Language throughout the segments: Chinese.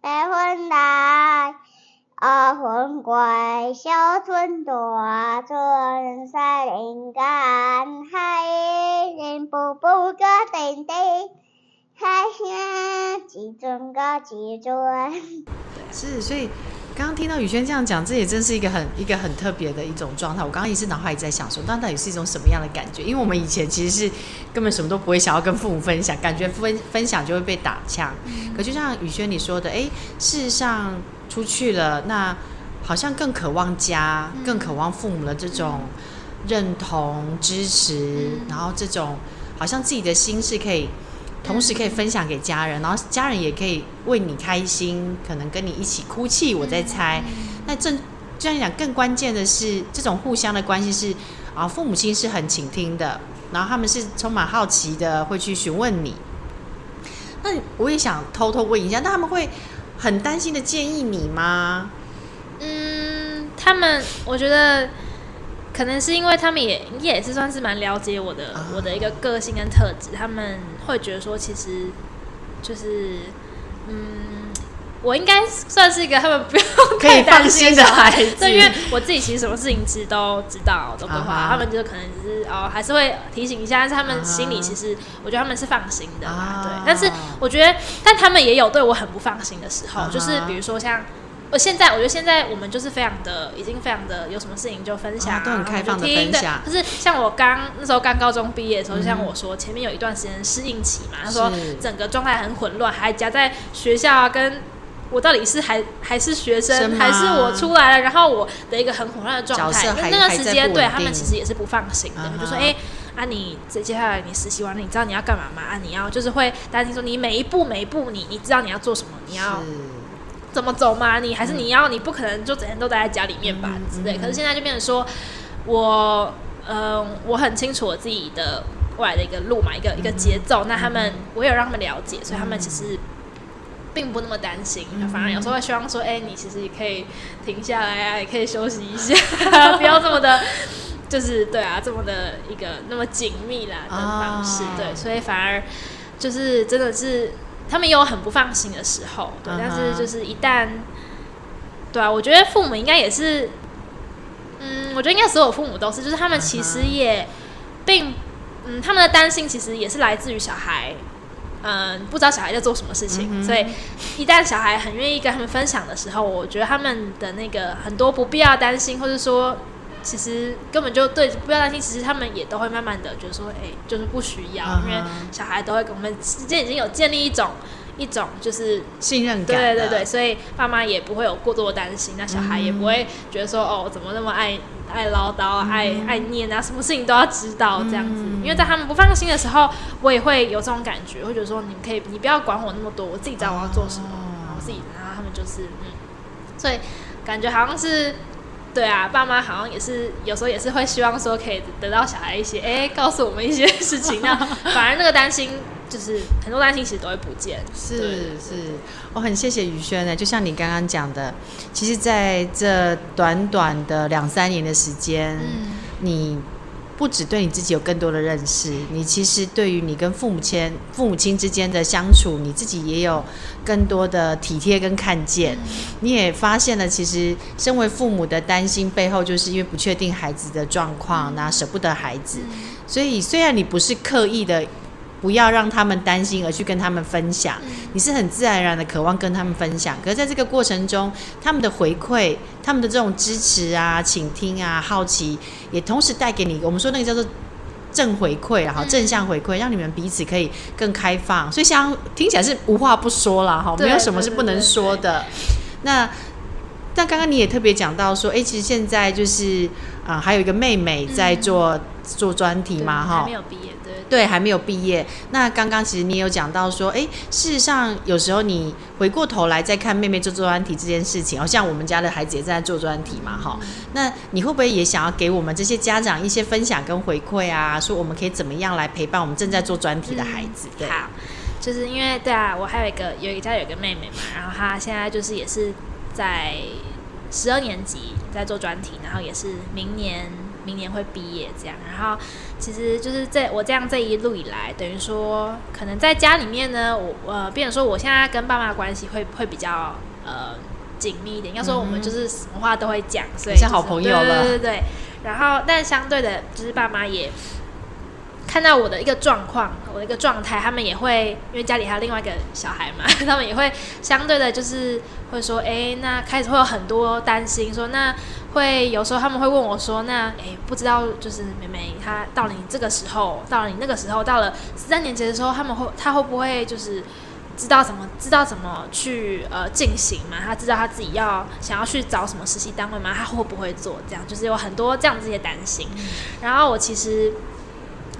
白云来，二分归，小村大村山林间，海人步步个登登，海下几尊个几尊。是，所以。刚刚听到宇轩这样讲，这也真是一个很一个很特别的一种状态。我刚刚也是脑海里在想说，那到底是一种什么样的感觉？因为我们以前其实是根本什么都不会想要跟父母分享，感觉分分享就会被打枪。嗯、可就像宇轩你说的，哎，事实上出去了，那好像更渴望家，嗯、更渴望父母的这种认同、支持，嗯、然后这种好像自己的心是可以。同时可以分享给家人，然后家人也可以为你开心，可能跟你一起哭泣。我在猜，那正这样讲，更关键的是这种互相的关系是啊，父母亲是很倾听的，然后他们是充满好奇的，会去询问你。那我也想偷偷问一下，那他们会很担心的建议你吗？嗯，他们我觉得。可能是因为他们也也是算是蛮了解我的我的一个个性跟特质，他们会觉得说，其实就是嗯，我应该算是一个他们不用可以放心的孩子，对因为我自己其实什么事情其实都知道，都不会话，他们就可能只是哦，还是会提醒一下，但是他们心里其实我觉得他们是放心的嘛，对。但是我觉得，但他们也有对我很不放心的时候，就是比如说像。我现在我觉得现在我们就是非常的，已经非常的有什么事情就分享，啊，都很开放的分享。可是像我刚那时候刚高中毕业的时候，就像我说，前面有一段时间适应期嘛，他说整个状态很混乱，还夹在学校啊，跟我到底是还还是学生，还是我出来了，然后我的一个很混乱的状态。那段时间对他们其实也是不放心的，就说哎，啊你接下来你实习完了，你知道你要干嘛吗？啊你要就是会担心说你每一步每一步你你知道你要做什么，你要。怎么走嘛？你还是你要，你不可能就整天都待在家里面吧之类。可是现在就变成说，我嗯、呃，我很清楚我自己的未来的一个路嘛，一个一个节奏。那他们我有让他们了解，所以他们其实并不那么担心，反而有时候会希望说，哎、欸，你其实也可以停下来啊，也可以休息一下，不要这么的，就是对啊，这么的一个那么紧密啦的方式。对，所以反而就是真的是。他们也有很不放心的时候，对，但是就是一旦，对啊，我觉得父母应该也是，嗯，我觉得应该所有父母都是，就是他们其实也并，嗯，他们的担心其实也是来自于小孩，嗯，不知道小孩在做什么事情，所以一旦小孩很愿意跟他们分享的时候，我觉得他们的那个很多不必要担心，或者说。其实根本就对，不要担心。其实他们也都会慢慢的觉得说，哎，就是不需要，uh. 因为小孩都会跟我们之间已经有建立一种一种就是信任感。对对对，所以爸妈也不会有过多的担心，那小孩也不会觉得说，哦，怎么那么爱爱唠叨、爱爱念啊，什么事情都要知道这样子。Uh. 因为在他们不放心的时候，我也会有这种感觉，会觉得说，你们可以，你不要管我那么多，我自己知道我要做什么，uh. 然后自己，然后他们就是嗯，所以感觉好像是。对啊，爸妈好像也是有时候也是会希望说可以得到小孩一些哎，告诉我们一些事情，那 反而那个担心就是很多担心其实都会不见。是是，我很谢谢宇轩呢，就像你刚刚讲的，其实在这短短的两三年的时间，嗯、你。不只对你自己有更多的认识，你其实对于你跟父母亲、父母亲之间的相处，你自己也有更多的体贴跟看见。你也发现了，其实身为父母的担心背后，就是因为不确定孩子的状况，那舍不得孩子。所以虽然你不是刻意的。不要让他们担心，而去跟他们分享。你是很自然而然的渴望跟他们分享，可是在这个过程中，他们的回馈、他们的这种支持啊、倾听啊、好奇，也同时带给你，我们说那个叫做正回馈啊，哈，正向回馈，让你们彼此可以更开放。所以像听起来是无话不说了哈，没有什么是不能说的。那那刚刚你也特别讲到说，哎，其实现在就是啊、呃，还有一个妹妹在做、嗯、做专题嘛，哈，没有毕业。对对，还没有毕业。那刚刚其实你有讲到说，哎，事实上有时候你回过头来再看妹妹做专题这件事情，好像我们家的孩子也在做专题嘛，哈。那你会不会也想要给我们这些家长一些分享跟回馈啊？说我们可以怎么样来陪伴我们正在做专题的孩子？对，好，就是因为对啊，我还有一个有一个家有一个妹妹嘛，然后她现在就是也是在十二年级在做专题，然后也是明年。明年会毕业这样。然后其实就是在我这样这一路以来，等于说可能在家里面呢，我呃，变成说我现在跟爸妈关系会会比较呃紧密一点。要说我们就是什么话都会讲，所以、就是、像好朋友了。对对对。然后但相对的，就是爸妈也。看到我的一个状况，我的一个状态，他们也会，因为家里还有另外一个小孩嘛，他们也会相对的，就是会说，哎，那开始会有很多担心，说那会有时候他们会问我说，那哎，不知道就是妹妹她到了你这个时候，到了你那个时候，到了十三年级的时候，他们会，她会不会就是知道怎么知道怎么去呃进行嘛？她知道她自己要想要去找什么实习单位吗？她会不会做这样？就是有很多这样子的担心，然后我其实。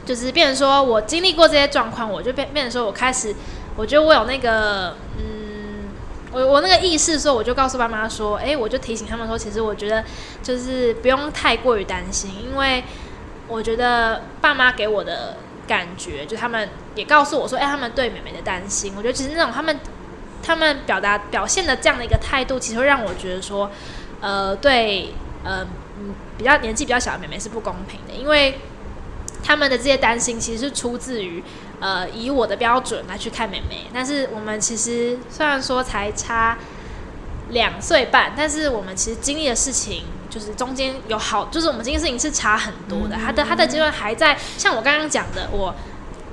就是变成说，我经历过这些状况，我就变变成说，我开始，我觉得我有那个，嗯，我我那个意识说，我就告诉爸妈说，哎，我就提醒他们说，其实我觉得就是不用太过于担心，因为我觉得爸妈给我的感觉，就他们也告诉我说，哎，他们对妹妹的担心，我觉得其实那种他们他们表达表现的这样的一个态度，其实会让我觉得说，呃，对，呃，嗯，比较年纪比较小的妹妹是不公平的，因为。他们的这些担心其实是出自于，呃，以我的标准来去看妹妹。但是我们其实虽然说才差两岁半，但是我们其实经历的事情就是中间有好，就是我们经历事情是差很多的。他的他的阶段还在，像我刚刚讲的，我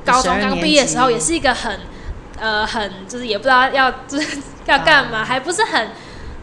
高中刚毕业的时候也是一个很，呃，很就是也不知道要就是要干嘛，还不是很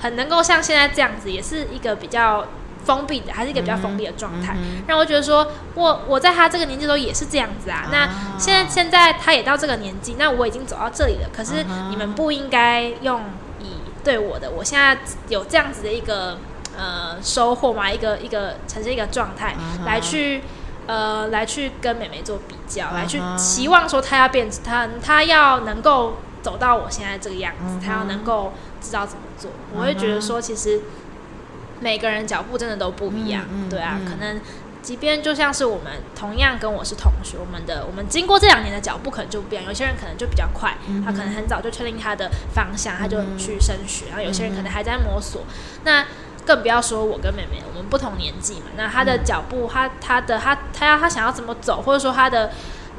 很能够像现在这样子，也是一个比较。封闭的，还是一个比较封闭的状态，嗯，让我觉得说，我我在他这个年纪的时候也是这样子啊。啊那现在现在他也到这个年纪，那我已经走到这里了。可是你们不应该用以对我的，我现在有这样子的一个呃收获嘛，一个一个呈现一个状态，啊，来去呃来去跟美眉做比较，啊，来去期望说他要变，他他要能够走到我现在这个样子，他，啊，要能够知道怎么做。啊，我会觉得说，其实。每个人脚步真的都不一样，对啊、嗯，可能即便就像是我们同样跟我是同学，我们的我们经过这两年的脚步可能就不一样。有些人可能就比较快，嗯、他可能很早就确定他的方向，嗯、他就去升学，然后有些人可能还在摸索。嗯、那更不要说我跟妹妹，我们不同年纪嘛，那他的脚步，他他的他他要他想要怎么走，或者说他的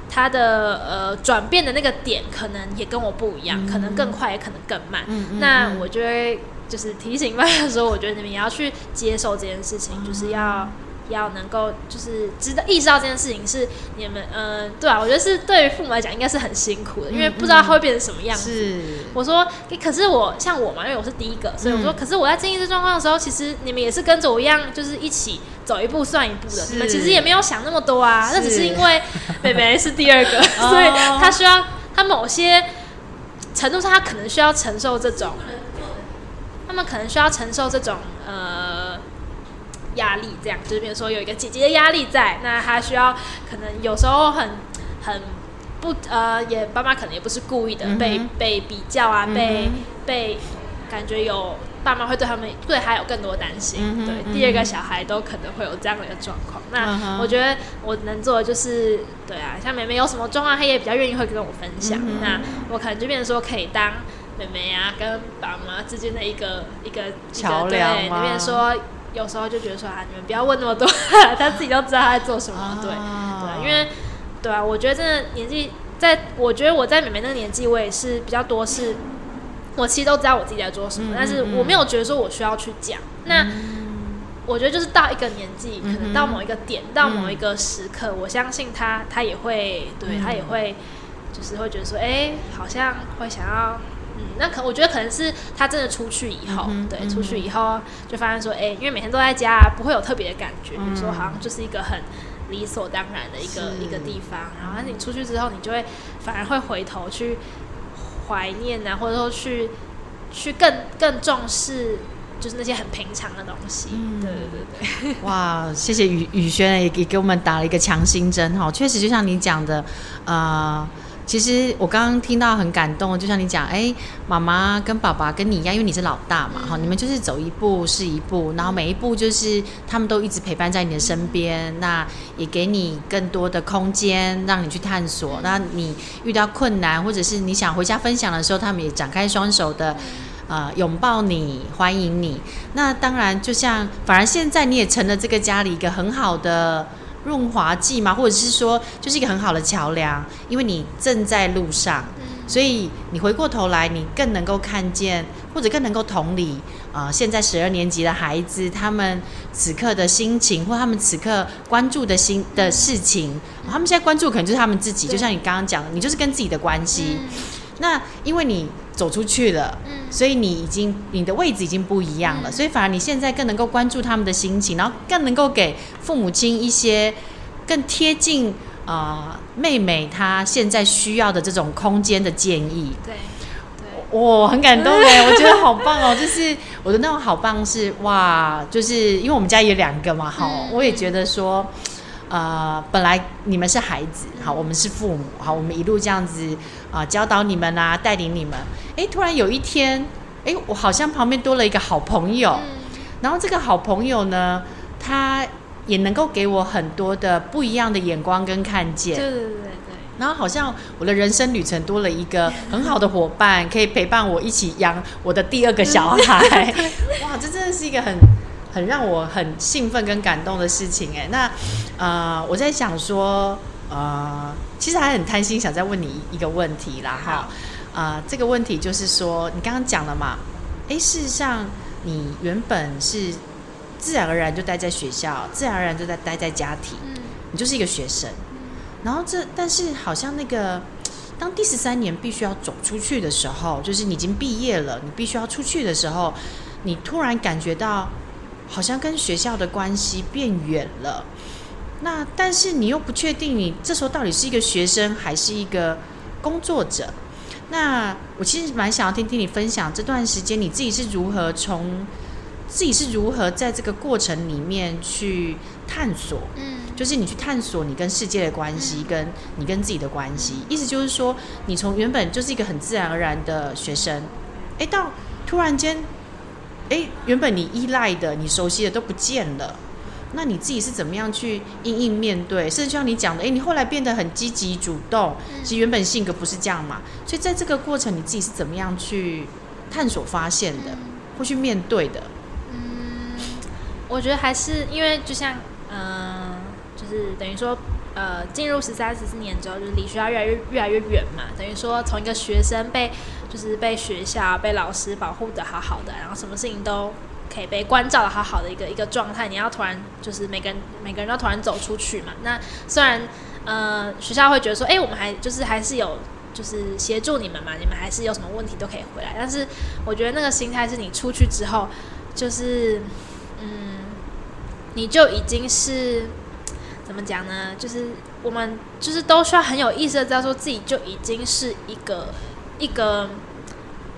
他的呃转变的那个点，可能也跟我不一样，嗯、可能更快，也可能更慢。嗯、那我觉得。就是提醒大家 说，我觉得你们也要去接受这件事情，嗯、就是要要能够就是知道意识到这件事情是你们嗯、呃，对啊，我觉得是对于父母来讲应该是很辛苦的，嗯、因为不知道他会变成什么样子。是，我说，可是我像我嘛，因为我是第一个，所以我说，嗯、可是我在经历这状况的时候，其实你们也是跟着我一样，就是一起走一步算一步的。你们其实也没有想那么多啊，那只是因为 妹妹是第二个，所以她需要她某些程度上，她可能需要承受这种。他们可能需要承受这种呃压力，这样就是比如说有一个姐姐的压力在，那他需要可能有时候很很不呃，也爸妈可能也不是故意的，嗯、被被比较啊，嗯、被被感觉有爸妈会对他们对他有更多担心，嗯、对、嗯、第二个小孩都可能会有这样的一个状况。那我觉得我能做的就是对啊，像妹妹有什么状况，她也比较愿意会跟我分享，嗯、那我可能就变成说可以当。妹妹啊，跟爸妈之间的一个一个桥梁嘛。那边说，有时候就觉得说啊，你们不要问那么多，他自己都知道他在做什么。啊、对对，因为对啊，我觉得真的年纪，在我觉得我在妹妹那个年纪，我也是比较多是，我其实都知道我自己在做什么，嗯、但是我没有觉得说我需要去讲。嗯、那我觉得就是到一个年纪，可能到某一个点，嗯、到某一个时刻，嗯、我相信他，他也会，对他也会，就是会觉得说，哎、欸，好像会想要。嗯，那可我觉得可能是他真的出去以后，嗯、对，出去以后就发现说，哎、欸，因为每天都在家，不会有特别的感觉，比如说好像就是一个很理所当然的一个一个地方。然后你出去之后，你就会反而会回头去怀念啊，或者说去去更更重视，就是那些很平常的东西。嗯、对对对对。哇，谢谢宇宇轩也也给我们打了一个强心针哈，确实就像你讲的，呃。其实我刚刚听到很感动，就像你讲，哎，妈妈跟爸爸跟你一样，因为你是老大嘛，哈，你们就是走一步是一步，然后每一步就是他们都一直陪伴在你的身边，那也给你更多的空间让你去探索。那你遇到困难或者是你想回家分享的时候，他们也展开双手的。呃拥抱你，欢迎你。那当然，就像反而现在你也成了这个家里一个很好的润滑剂嘛，或者是说就是一个很好的桥梁，因为你正在路上，所以你回过头来，你更能够看见，或者更能够同理啊、呃，现在十二年级的孩子他们此刻的心情，或他们此刻关注的心的事情，他们现在关注可能就是他们自己，就像你刚刚讲的，你就是跟自己的关系。那因为你走出去了，嗯所以你已经你的位置已经不一样了，所以反而你现在更能够关注他们的心情，然后更能够给父母亲一些更贴近啊、呃、妹妹她现在需要的这种空间的建议。对，对，我很感动哎，我觉得好棒哦，就是我的那种好棒是哇，就是因为我们家有两个嘛，好，我也觉得说。呃，本来你们是孩子，好，我们是父母，好，我们一路这样子啊、呃，教导你们啊，带领你们。哎，突然有一天，哎，我好像旁边多了一个好朋友，嗯、然后这个好朋友呢，他也能够给我很多的不一样的眼光跟看见。对对对对。然后好像我的人生旅程多了一个很好的伙伴，可以陪伴我一起养我的第二个小孩。哇，这真的是一个很。很让我很兴奋跟感动的事情哎，那呃，我在想说，呃，其实还很贪心，想再问你一个问题啦哈，啊、呃，这个问题就是说，你刚刚讲了嘛，哎，事实上你原本是自然而然就待在学校，自然而然就在待在家庭，你就是一个学生，然后这但是好像那个当第十三年必须要走出去的时候，就是你已经毕业了，你必须要出去的时候，你突然感觉到。好像跟学校的关系变远了，那但是你又不确定你这时候到底是一个学生还是一个工作者。那我其实蛮想要听听你分享这段时间你自己是如何从自己是如何在这个过程里面去探索，嗯，就是你去探索你跟世界的关系，跟你跟自己的关系。意思就是说，你从原本就是一个很自然而然的学生，诶，到突然间。哎，原本你依赖的、你熟悉的都不见了，那你自己是怎么样去因应面对？甚至像你讲的，哎，你后来变得很积极主动，其实原本性格不是这样嘛。所以在这个过程，你自己是怎么样去探索、发现的，或去面对的？嗯，我觉得还是因为就像，嗯、呃，就是等于说，呃，进入十三、十四年之后，就是离学校越来越越来越远嘛。等于说，从一个学生被。就是被学校、被老师保护得好好的，然后什么事情都可以被关照得好好的一个一个状态。你要突然就是每个人每个人都突然走出去嘛？那虽然呃学校会觉得说，哎，我们还就是还是有就是协助你们嘛，你们还是有什么问题都可以回来。但是我觉得那个心态是你出去之后，就是嗯，你就已经是怎么讲呢？就是我们就是都需要很有意识的知道说自己就已经是一个。一个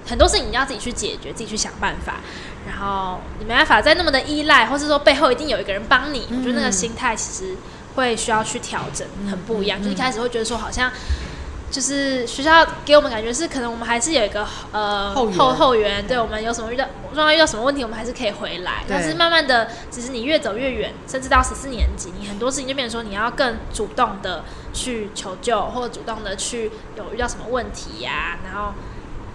很多事情你要自己去解决，自己去想办法，然后你没办法再那么的依赖，或是说背后一定有一个人帮你。嗯、我觉得那个心态其实会需要去调整，很不一样。嗯、就一开始会觉得说，好像就是学校给我们感觉是，可能我们还是有一个呃后后后援，对我们有什么遇到，状况遇到什么问题，我们还是可以回来。但是慢慢的，其实你越走越远，甚至到十四年级，你很多事情就变成说，你要更主动的。去求救，或者主动的去有遇到什么问题呀、啊，然后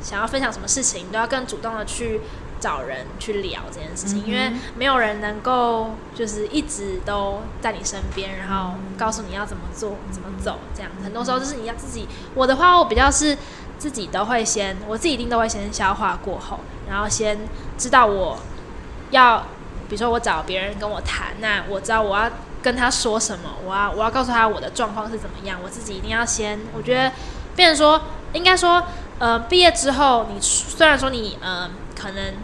想要分享什么事情，都要更主动的去找人去聊这件事情，嗯、因为没有人能够就是一直都在你身边，然后告诉你要怎么做、怎么走，这样很多时候就是你要自己。我的话，我比较是自己都会先，我自己一定都会先消化过后，然后先知道我要，比如说我找别人跟我谈，那我知道我要。跟他说什么？我要我要告诉他我的状况是怎么样。我自己一定要先，我觉得，变成说，应该说，呃，毕业之后，你虽然说你呃，可能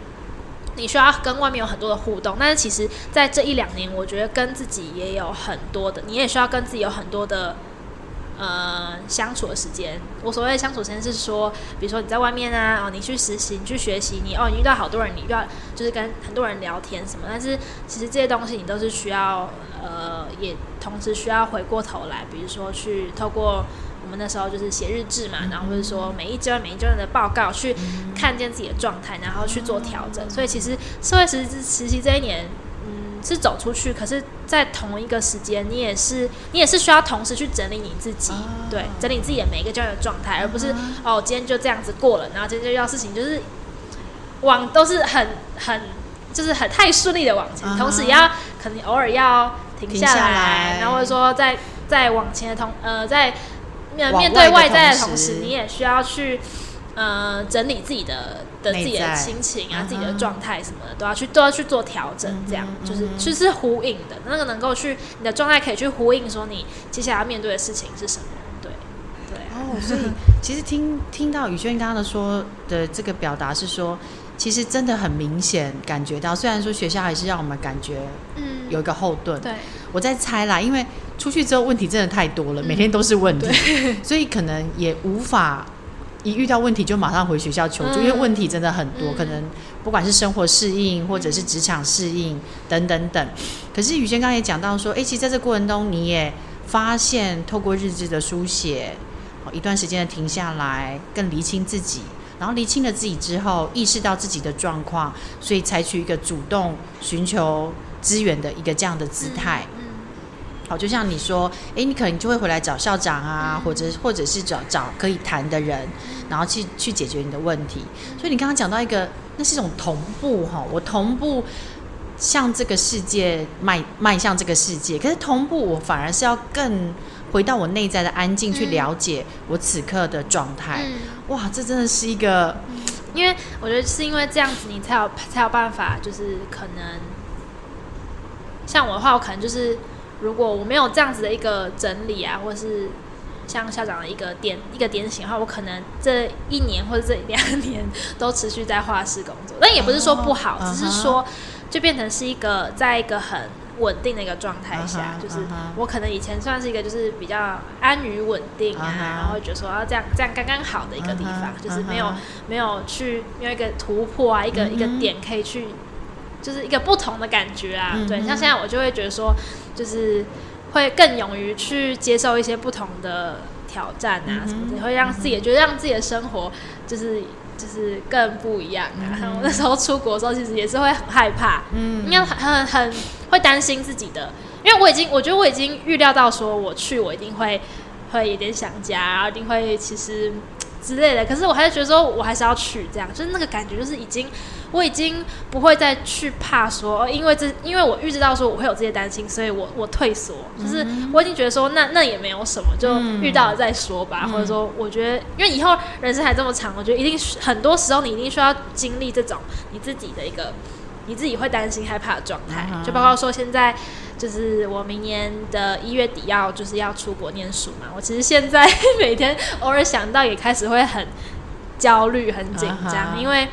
你需要跟外面有很多的互动，但是其实在这一两年，我觉得跟自己也有很多的，你也需要跟自己有很多的。呃，相处的时间，我所谓的相处时间是说，比如说你在外面啊，哦，你去实习，你去学习，你哦，你遇到好多人，你遇到就是跟很多人聊天什么，但是其实这些东西你都是需要，呃，也同时需要回过头来，比如说去透过我们那时候就是写日志嘛，然后或者说每一阶段每一阶段的报告，去看见自己的状态，然后去做调整。所以其实社会实习实习这一年。嗯是走出去，可是，在同一个时间，你也是你也是需要同时去整理你自己，对，整理自己的每一个阶段的状态，而不是哦，今天就这样子过了，然后今天就要事情就是往都是很很就是很太顺利的往前，uh. 同时也要可能偶尔要停下来，下来然后或者说在在往前的同呃在面面对外在的同时，你也需要去呃整理自己的的自己的心情啊，uh. 自己的状态什么的都要去都要去做调整，这样、uh. 就是其实、就是呼应的，那个能够去你的状态可以去呼应说你接下来要面对的事情是什么。哦，所以 其实听听到宇轩刚刚的说的这个表达是说，其实真的很明显感觉到，虽然说学校还是让我们感觉嗯有一个后盾，对，我在猜啦，因为出去之后问题真的太多了，每天都是问题，所以可能也无法一遇到问题就马上回学校求助，因为问题真的很多，可能不管是生活适应或者是职场适应等等等。可是宇轩刚刚也讲到说，哎，其实在这过程中你也发现，透过日志的书写。一段时间的停下来，更厘清自己，然后厘清了自己之后，意识到自己的状况，所以采取一个主动寻求资源的一个这样的姿态。嗯，好，就像你说，哎，你可能就会回来找校长啊，或者或者是找找可以谈的人，然后去去解决你的问题。所以你刚刚讲到一个，那是一种同步哈，我同步向这个世界迈迈向这个世界，可是同步我反而是要更。回到我内在的安静，去了解我此刻的状态。嗯、哇，这真的是一个，因为我觉得是因为这样子，你才有才有办法，就是可能像我的话，我可能就是如果我没有这样子的一个整理啊，或是像校长的一个点一个点醒的话，我可能这一年或者这两年都持续在画室工作。但也不是说不好，哦、只是说就变成是一个在一个很。稳定的一个状态下，uh 就是我可能以前算是一个就是比较安于稳定啊，uh. 然后觉得说要这样这样刚刚好的一个地方，uh 就是没有、uh. 没有去没有一个突破啊，一个、uh. 一个点可以去，就是一个不同的感觉啊。Uh. 对，像现在我就会觉得说，就是会更勇于去接受一些不同的挑战啊，uh. 什么的，会让自己也觉得让自己的生活就是。就是更不一样啊！嗯、我那时候出国的时候，其实也是会很害怕，嗯，应该很很很会担心自己的，因为我已经我觉得我已经预料到说我去我一定会会有点想家，然后一定会其实。之类的，可是我还是觉得说，我还是要去这样，就是那个感觉，就是已经，我已经不会再去怕说，因为这，因为我预知到说我会有这些担心，所以我我退缩，就是我已经觉得说，那那也没有什么，就遇到了再说吧，嗯、或者说，我觉得，因为以后人生还这么长，我觉得一定很多时候你一定需要经历这种你自己的一个，你自己会担心害怕的状态，就包括说现在。就是我明年的一月底要就是要出国念书嘛，我其实现在 每天偶尔想到也开始会很焦虑、很紧张，uh. 因为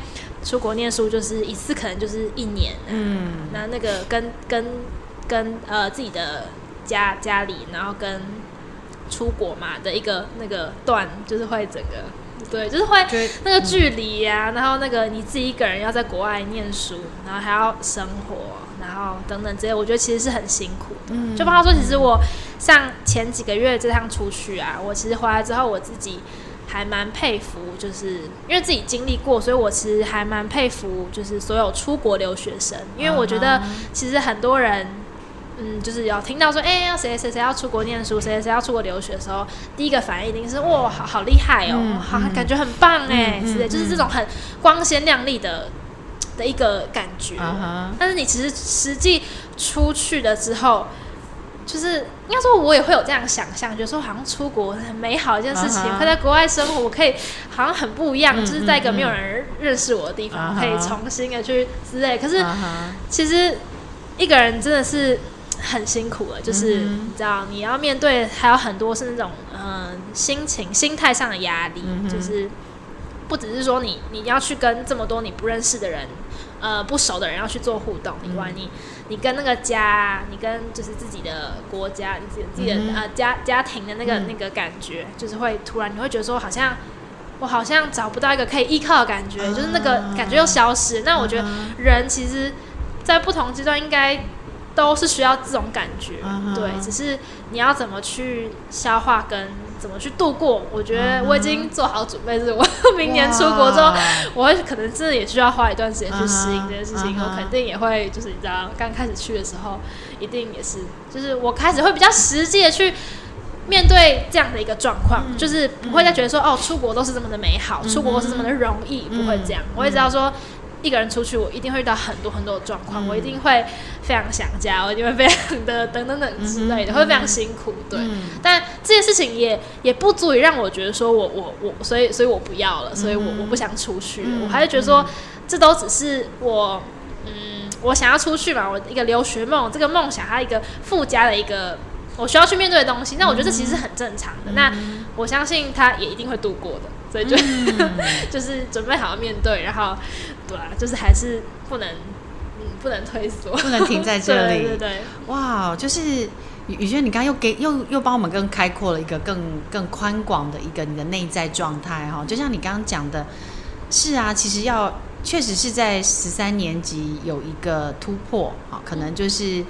出国念书就是一次可能就是一年，嗯，那那个跟跟跟呃自己的家家里，然后跟出国嘛的一个那个段，就是会整个对，就是会那个距离呀、啊，然后那个你自己一个人要在国外念书，然后还要生活。然后等等这些，我觉得其实是很辛苦的。嗯、就包括说，其实我像前几个月这趟出去啊，我其实回来之后，我自己还蛮佩服，就是因为自己经历过，所以我其实还蛮佩服，就是所有出国留学生。因为我觉得其实很多人，嗯，就是有听到说，哎，要谁谁谁要出国念书，谁谁谁要出国留学的时候，第一个反应一定是哇，好好厉害哦，嗯、好感觉很棒哎，之类、嗯，就是这种很光鲜亮丽的。的一个感觉，uh huh. 但是你其实实际出去了之后，就是应该说，我也会有这样想象，觉得说好像出国很美好一件事情，可、uh huh. 在国外生活，我可以好像很不一样，uh huh. 就是在一个没有人认识我的地方，uh huh. 可以重新的去之类。可是其实一个人真的是很辛苦的，就是你知道，你要面对还有很多是那种嗯、呃、心情、心态上的压力，uh. 就是不只是说你你要去跟这么多你不认识的人。呃，不熟的人要去做互动以外，你你跟那个家，你跟就是自己的国家，你自己自己的、嗯、呃家家庭的那个、嗯、那个感觉，就是会突然你会觉得说，好像我好像找不到一个可以依靠的感觉，嗯、就是那个感觉又消失。嗯、那我觉得人其实，在不同阶段应该都是需要这种感觉，嗯、对，只是你要怎么去消化跟。怎么去度过？我觉得我已经做好准备，是我明年出国之后，我会可能真的也需要花一段时间去适应这件事情。我肯定也会，就是你知道，刚开始去的时候，一定也是，就是我开始会比较实际的去面对这样的一个状况，就是不会再觉得说哦，出国都是这么的美好，出国都是这么的容易，不会这样。我会知道说。一个人出去，我一定会遇到很多很多的状况，嗯、我一定会非常想家，我一定会非常的等等等之类的，嗯、会非常辛苦。对，嗯、但这件事情也也不足以让我觉得说我我我，所以所以我不要了，所以我我不想出去，嗯、我还是觉得说、嗯、这都只是我嗯，我想要出去嘛，我一个留学梦，这个梦想它一个附加的一个。我需要去面对的东西，那我觉得这其实是很正常的。嗯、那我相信他也一定会度过的，所以就、嗯、就是准备好要面对，然后对啊，就是还是不能嗯不能退缩，不能停在这里。对对对，哇，就是宇宇轩，你刚刚又给又又帮我们更开阔了一个更更宽广的一个你的内在状态哈。就像你刚刚讲的，是啊，其实要确实是在十三年级有一个突破啊，可能就是。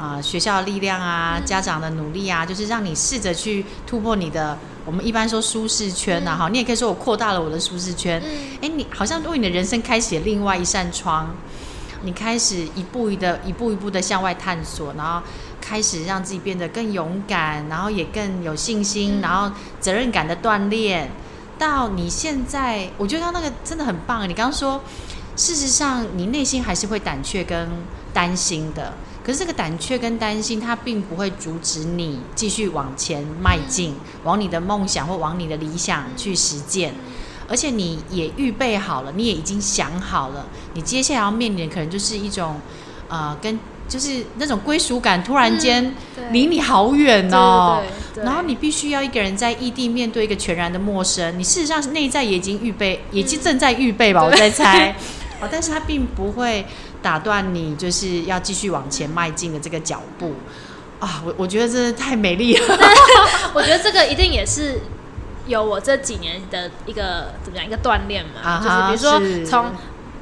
啊、呃，学校的力量啊，家长的努力啊，就是让你试着去突破你的，我们一般说舒适圈呐，哈、嗯，你也可以说我扩大了我的舒适圈。哎、嗯，你好像为你的人生开启了另外一扇窗，你开始一步一的一步一步的向外探索，然后开始让自己变得更勇敢，然后也更有信心，嗯、然后责任感的锻炼。到你现在，我觉得那个真的很棒。你刚刚说，事实上你内心还是会胆怯跟担心的。可是这个胆怯跟担心，它并不会阻止你继续往前迈进，往你的梦想或往你的理想去实践。而且你也预备好了，你也已经想好了，你接下来要面临的可能就是一种，呃，跟就是那种归属感突然间离你好远哦。然后你必须要一个人在异地面对一个全然的陌生。你事实上内在也已经预备，也正在预备吧？我在猜。哦，但是他并不会。打断你就是要继续往前迈进的这个脚步啊！我我觉得真的太美丽了。我觉得这个一定也是有我这几年的一个怎么样一个锻炼嘛，就是比如说从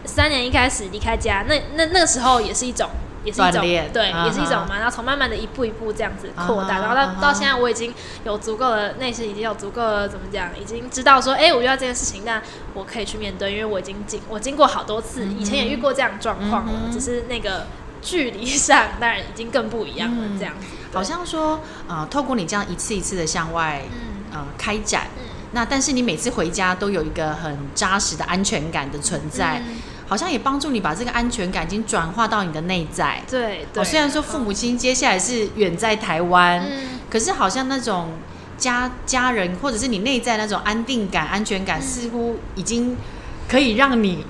三年一开始离开家，那那那个时候也是一种。也是一种对，也是一种嘛。然后从慢慢的一步一步这样子扩大，然后到、到现在，我已经有足够的内心，已经有足够的怎么讲，已经知道说，哎，我遇到这件事情，那我可以去面对，因为我已经经我经过好多次，以前也遇过这样状况了，只是那个距离上当然已经更不一样了。嗯、这样子，好像说，呃，透过你这样一次一次的向外，嗯、呃，开展，嗯、那但是你每次回家都有一个很扎实的安全感的存在。嗯好像也帮助你把这个安全感已经转化到你的内在。对，对。虽然说父母亲接下来是远在台湾，嗯，可是好像那种家家人或者是你内在那种安定感、安全感，似乎已经可以让你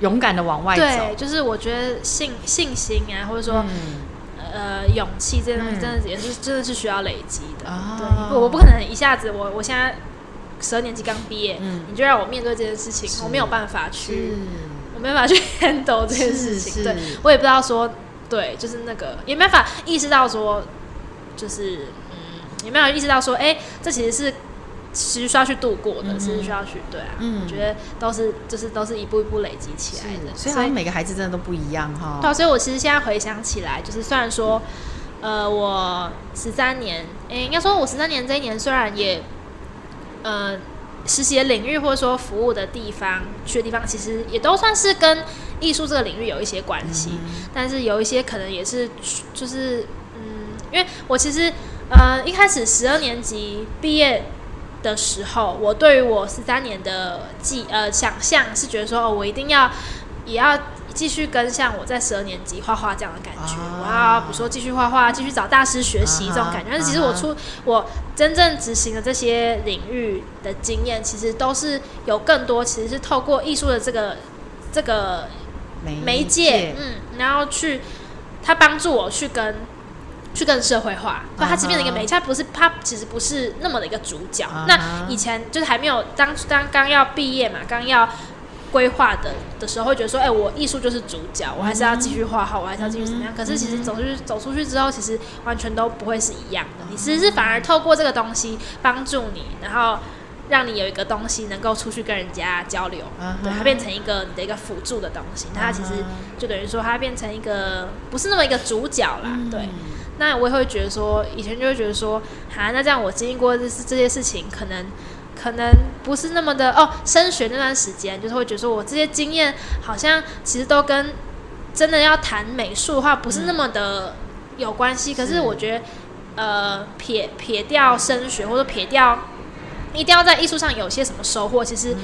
勇敢的往外走。对，就是我觉得信信心啊，或者说、嗯、呃勇气，这东西真的也是、嗯、真的是需要累积的。哦、对，我不可能一下子，我我现在十二年级刚毕业，嗯，你就让我面对这件事情，我没有办法去。我没办法去 handle 这件事情，对，我也不知道说，对，就是那个也没办法意识到说，就是嗯，也没有意识到说，哎、欸，这其实是其实需要去度过的，嗯、哼是需要去对啊，嗯，我觉得都是就是都是一步一步累积起来的，所以，每个孩子真的都不一样哈。对，所以我其实现在回想起来，就是虽然说，呃，我十三年，哎、欸，应该说我十三年这一年虽然也，呃。实习的领域或者说服务的地方，去的地方，其实也都算是跟艺术这个领域有一些关系。嗯、但是有一些可能也是，就是嗯，因为我其实呃一开始十二年级毕业的时候，我对于我十三年的记呃想象是觉得说，哦，我一定要也要。继续跟像我在十二年级画画这样的感觉，我要比如说继续画画，继续找大师学习这种感觉。但是其实我出我真正执行的这些领域的经验，其实都是有更多，其实是透过艺术的这个这个媒介，嗯，然后去他帮助我去跟去更社会化，所以他只变成一个媒介，他不是他其实不是那么的一个主角。那以前就是还没有当当刚要毕业嘛，刚要。规划的的时候会觉得说，哎、欸，我艺术就是主角，我还是要继续画好，我还是要继续怎么样？可是其实走出去走出去之后，其实完全都不会是一样的。你其实是反而透过这个东西帮助你，然后让你有一个东西能够出去跟人家交流，对，它变成一个你的一个辅助的东西。那它其实就等于说，它变成一个不是那么一个主角啦。对，那我也会觉得说，以前就会觉得说，哈，那这样我经历过这这些事情，可能。可能不是那么的哦，升学那段时间，就是会觉得说我这些经验好像其实都跟真的要谈美术的话不是那么的有关系。嗯、可是我觉得，呃，撇撇掉升学或者撇掉一定要在艺术上有些什么收获，其实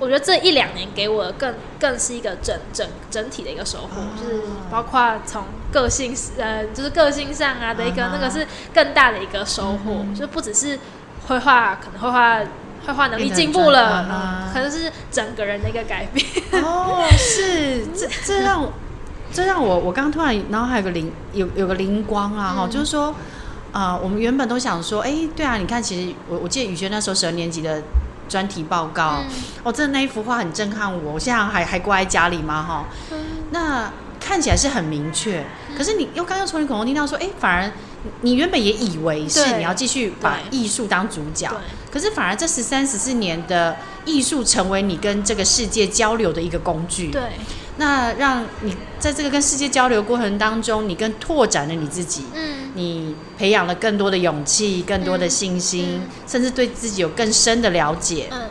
我觉得这一两年给我的更更是一个整整整体的一个收获，就是包括从个性呃，就是个性上啊的一个那个是更大的一个收获，就是不只是绘画，可能绘画绘画能力进步了，可能是整个人的一个改变。哦，是这这让我这让我我刚刚突然脑海有个灵有有个灵光啊哈，就是说啊，我们原本都想说，哎，对啊，你看，其实我我记得宇轩那时候十二年级的。专题报告，嗯、哦，真的那一幅画很震撼我，我现在还还挂在家里嘛？哈、嗯，那看起来是很明确，嗯、可是你又刚刚从你口中听到说，哎，反而你原本也以为是你要继续把艺术当主角，可是反而这十三十四年的艺术成为你跟这个世界交流的一个工具，对，那让你在这个跟世界交流过程当中，你更拓展了你自己，嗯。你培养了更多的勇气，更多的信心，嗯、甚至对自己有更深的了解，嗯、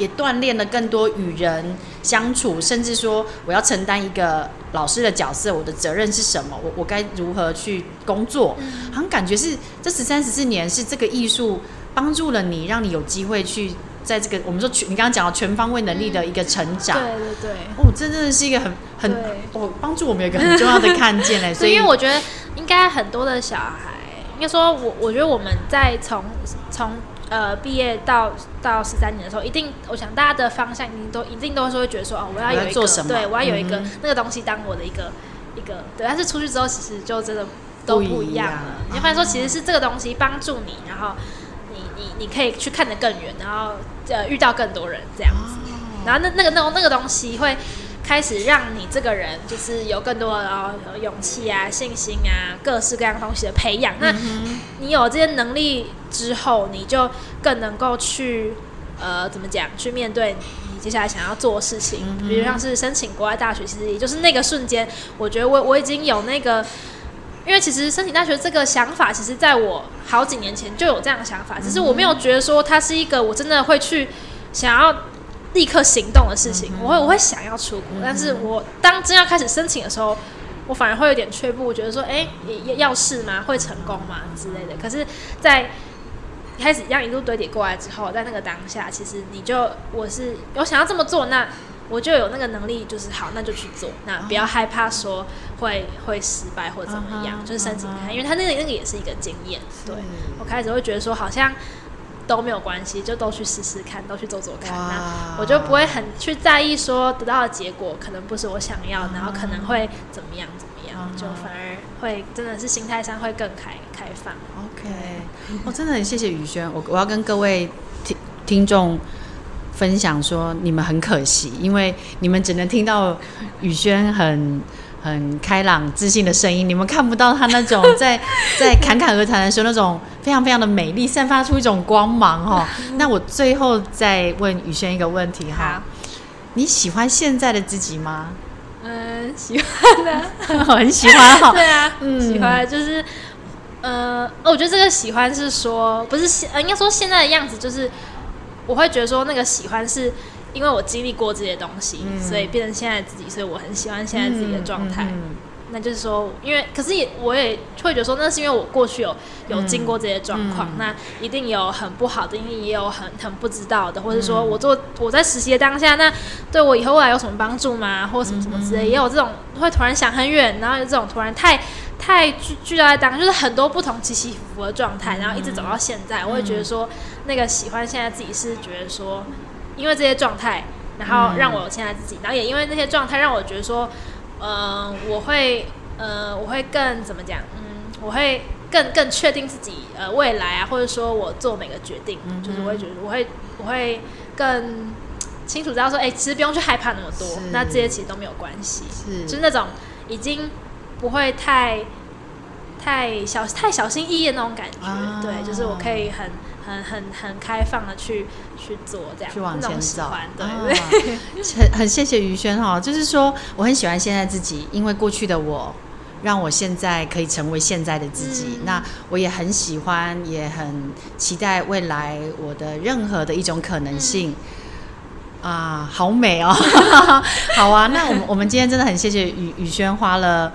也锻炼了更多与人相处，甚至说我要承担一个老师的角色，我的责任是什么？我我该如何去工作？嗯、好像感觉是这十三十四年是这个艺术帮助了你，让你有机会去在这个我们说全你刚刚讲到全方位能力的一个成长。对对对，哦，这真的是一个很很哦帮助我们有一个很重要的看见嘞。所以因为我觉得。应该很多的小孩，应该说我，我我觉得我们在从从呃毕业到到十三年的时候，一定，我想大家的方向一定都一定都是会觉得说，哦，我要有一个，对我要有一个、嗯、那个东西当我的一个一个，对。但是出去之后，其实就真的都不一样了。你会发现说，其实是这个东西帮助你，然后你你你可以去看得更远，然后呃遇到更多人这样子。然后那那个那种那个东西会。开始让你这个人就是有更多的勇气啊、信心啊、各式各样东西的培养。那你有这些能力之后，你就更能够去呃怎么讲？去面对你接下来想要做的事情。比如像是申请国外大学，其实也就是那个瞬间，我觉得我我已经有那个，因为其实申请大学这个想法，其实在我好几年前就有这样的想法，只是我没有觉得说它是一个我真的会去想要。立刻行动的事情，我会我会想要出国，但是我当真要开始申请的时候，我反而会有点却步，我觉得说，哎，也要试吗？会成功吗？之类的。可是，在开始让一路堆叠过来之后，在那个当下，其实你就我是有想要这么做，那我就有那个能力，就是好，那就去做，那不要害怕说会会失败或怎么样，就是申请看，因为他那个那个也是一个经验。对，我开始会觉得说，好像。都没有关系，就都去试试看，都去做做看。哇那我就不会很去在意说得到的结果可能不是我想要，嗯、然后可能会怎么样怎么样，嗯、就反而会真的是心态上会更开开放。OK，我、哦、真的很谢谢宇轩，我我要跟各位听听众分享说，你们很可惜，因为你们只能听到宇轩很。很开朗、自信的声音，你们看不到他那种 在在侃侃而谈的时候那种非常非常的美丽，散发出一种光芒哈。那我最后再问宇轩一个问题哈，你喜欢现在的自己吗？嗯，喜欢的，很喜欢哈。对啊，嗯，喜欢就是，呃，我觉得这个喜欢是说，不是现，应该说现在的样子，就是我会觉得说那个喜欢是。因为我经历过这些东西，嗯、所以变成现在自己，所以我很喜欢现在自己的状态。那就是说，因为可是也我也会觉得说，那是因为我过去有有经过这些状况，嗯、那一定有很不好的，因为也有很很不知道的，或者说我做我在实习的当下，那对我以后未来有什么帮助吗？或什么什么之类，也有这种会突然想很远，然后有这种突然太太聚聚焦在当，就是很多不同起起伏伏的状态，然后一直走到现在，我也觉得说，那个喜欢现在自己是觉得说。因为这些状态，然后让我有现在自己，嗯、然后也因为那些状态让我觉得说，嗯、呃，我会，呃，我会更怎么讲？嗯，我会更更确定自己呃未来啊，或者说我做每个决定，嗯、就是我会觉得我会我会更清楚知道说，哎，其实不用去害怕那么多，那这些其实都没有关系，是就是那种已经不会太太小太小心翼翼的那种感觉，啊、对，就是我可以很。很很很开放的去去做这样，去往前走，对。很很谢谢于轩哈，就是说我很喜欢现在自己，因为过去的我让我现在可以成为现在的自己。嗯、那我也很喜欢，也很期待未来我的任何的一种可能性。嗯、啊，好美哦！好啊，那我们我们今天真的很谢谢宇宇轩花了。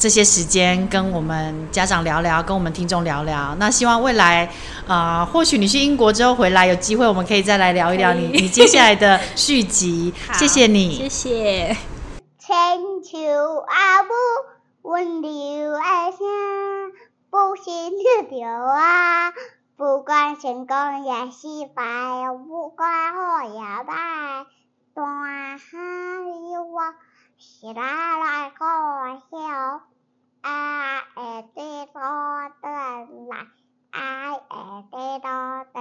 这些时间跟我们家长聊聊，跟我们听众聊聊。那希望未来啊、呃，或许你去英国之后回来，有机会我们可以再来聊一聊你你接下来的续集。谢谢你，谢谢。千秋阿母，温柔的声，不心跳啊！不管成功也失败，不管好也坏，大海里我起来来个笑？爱会得到等来，爱会得到等。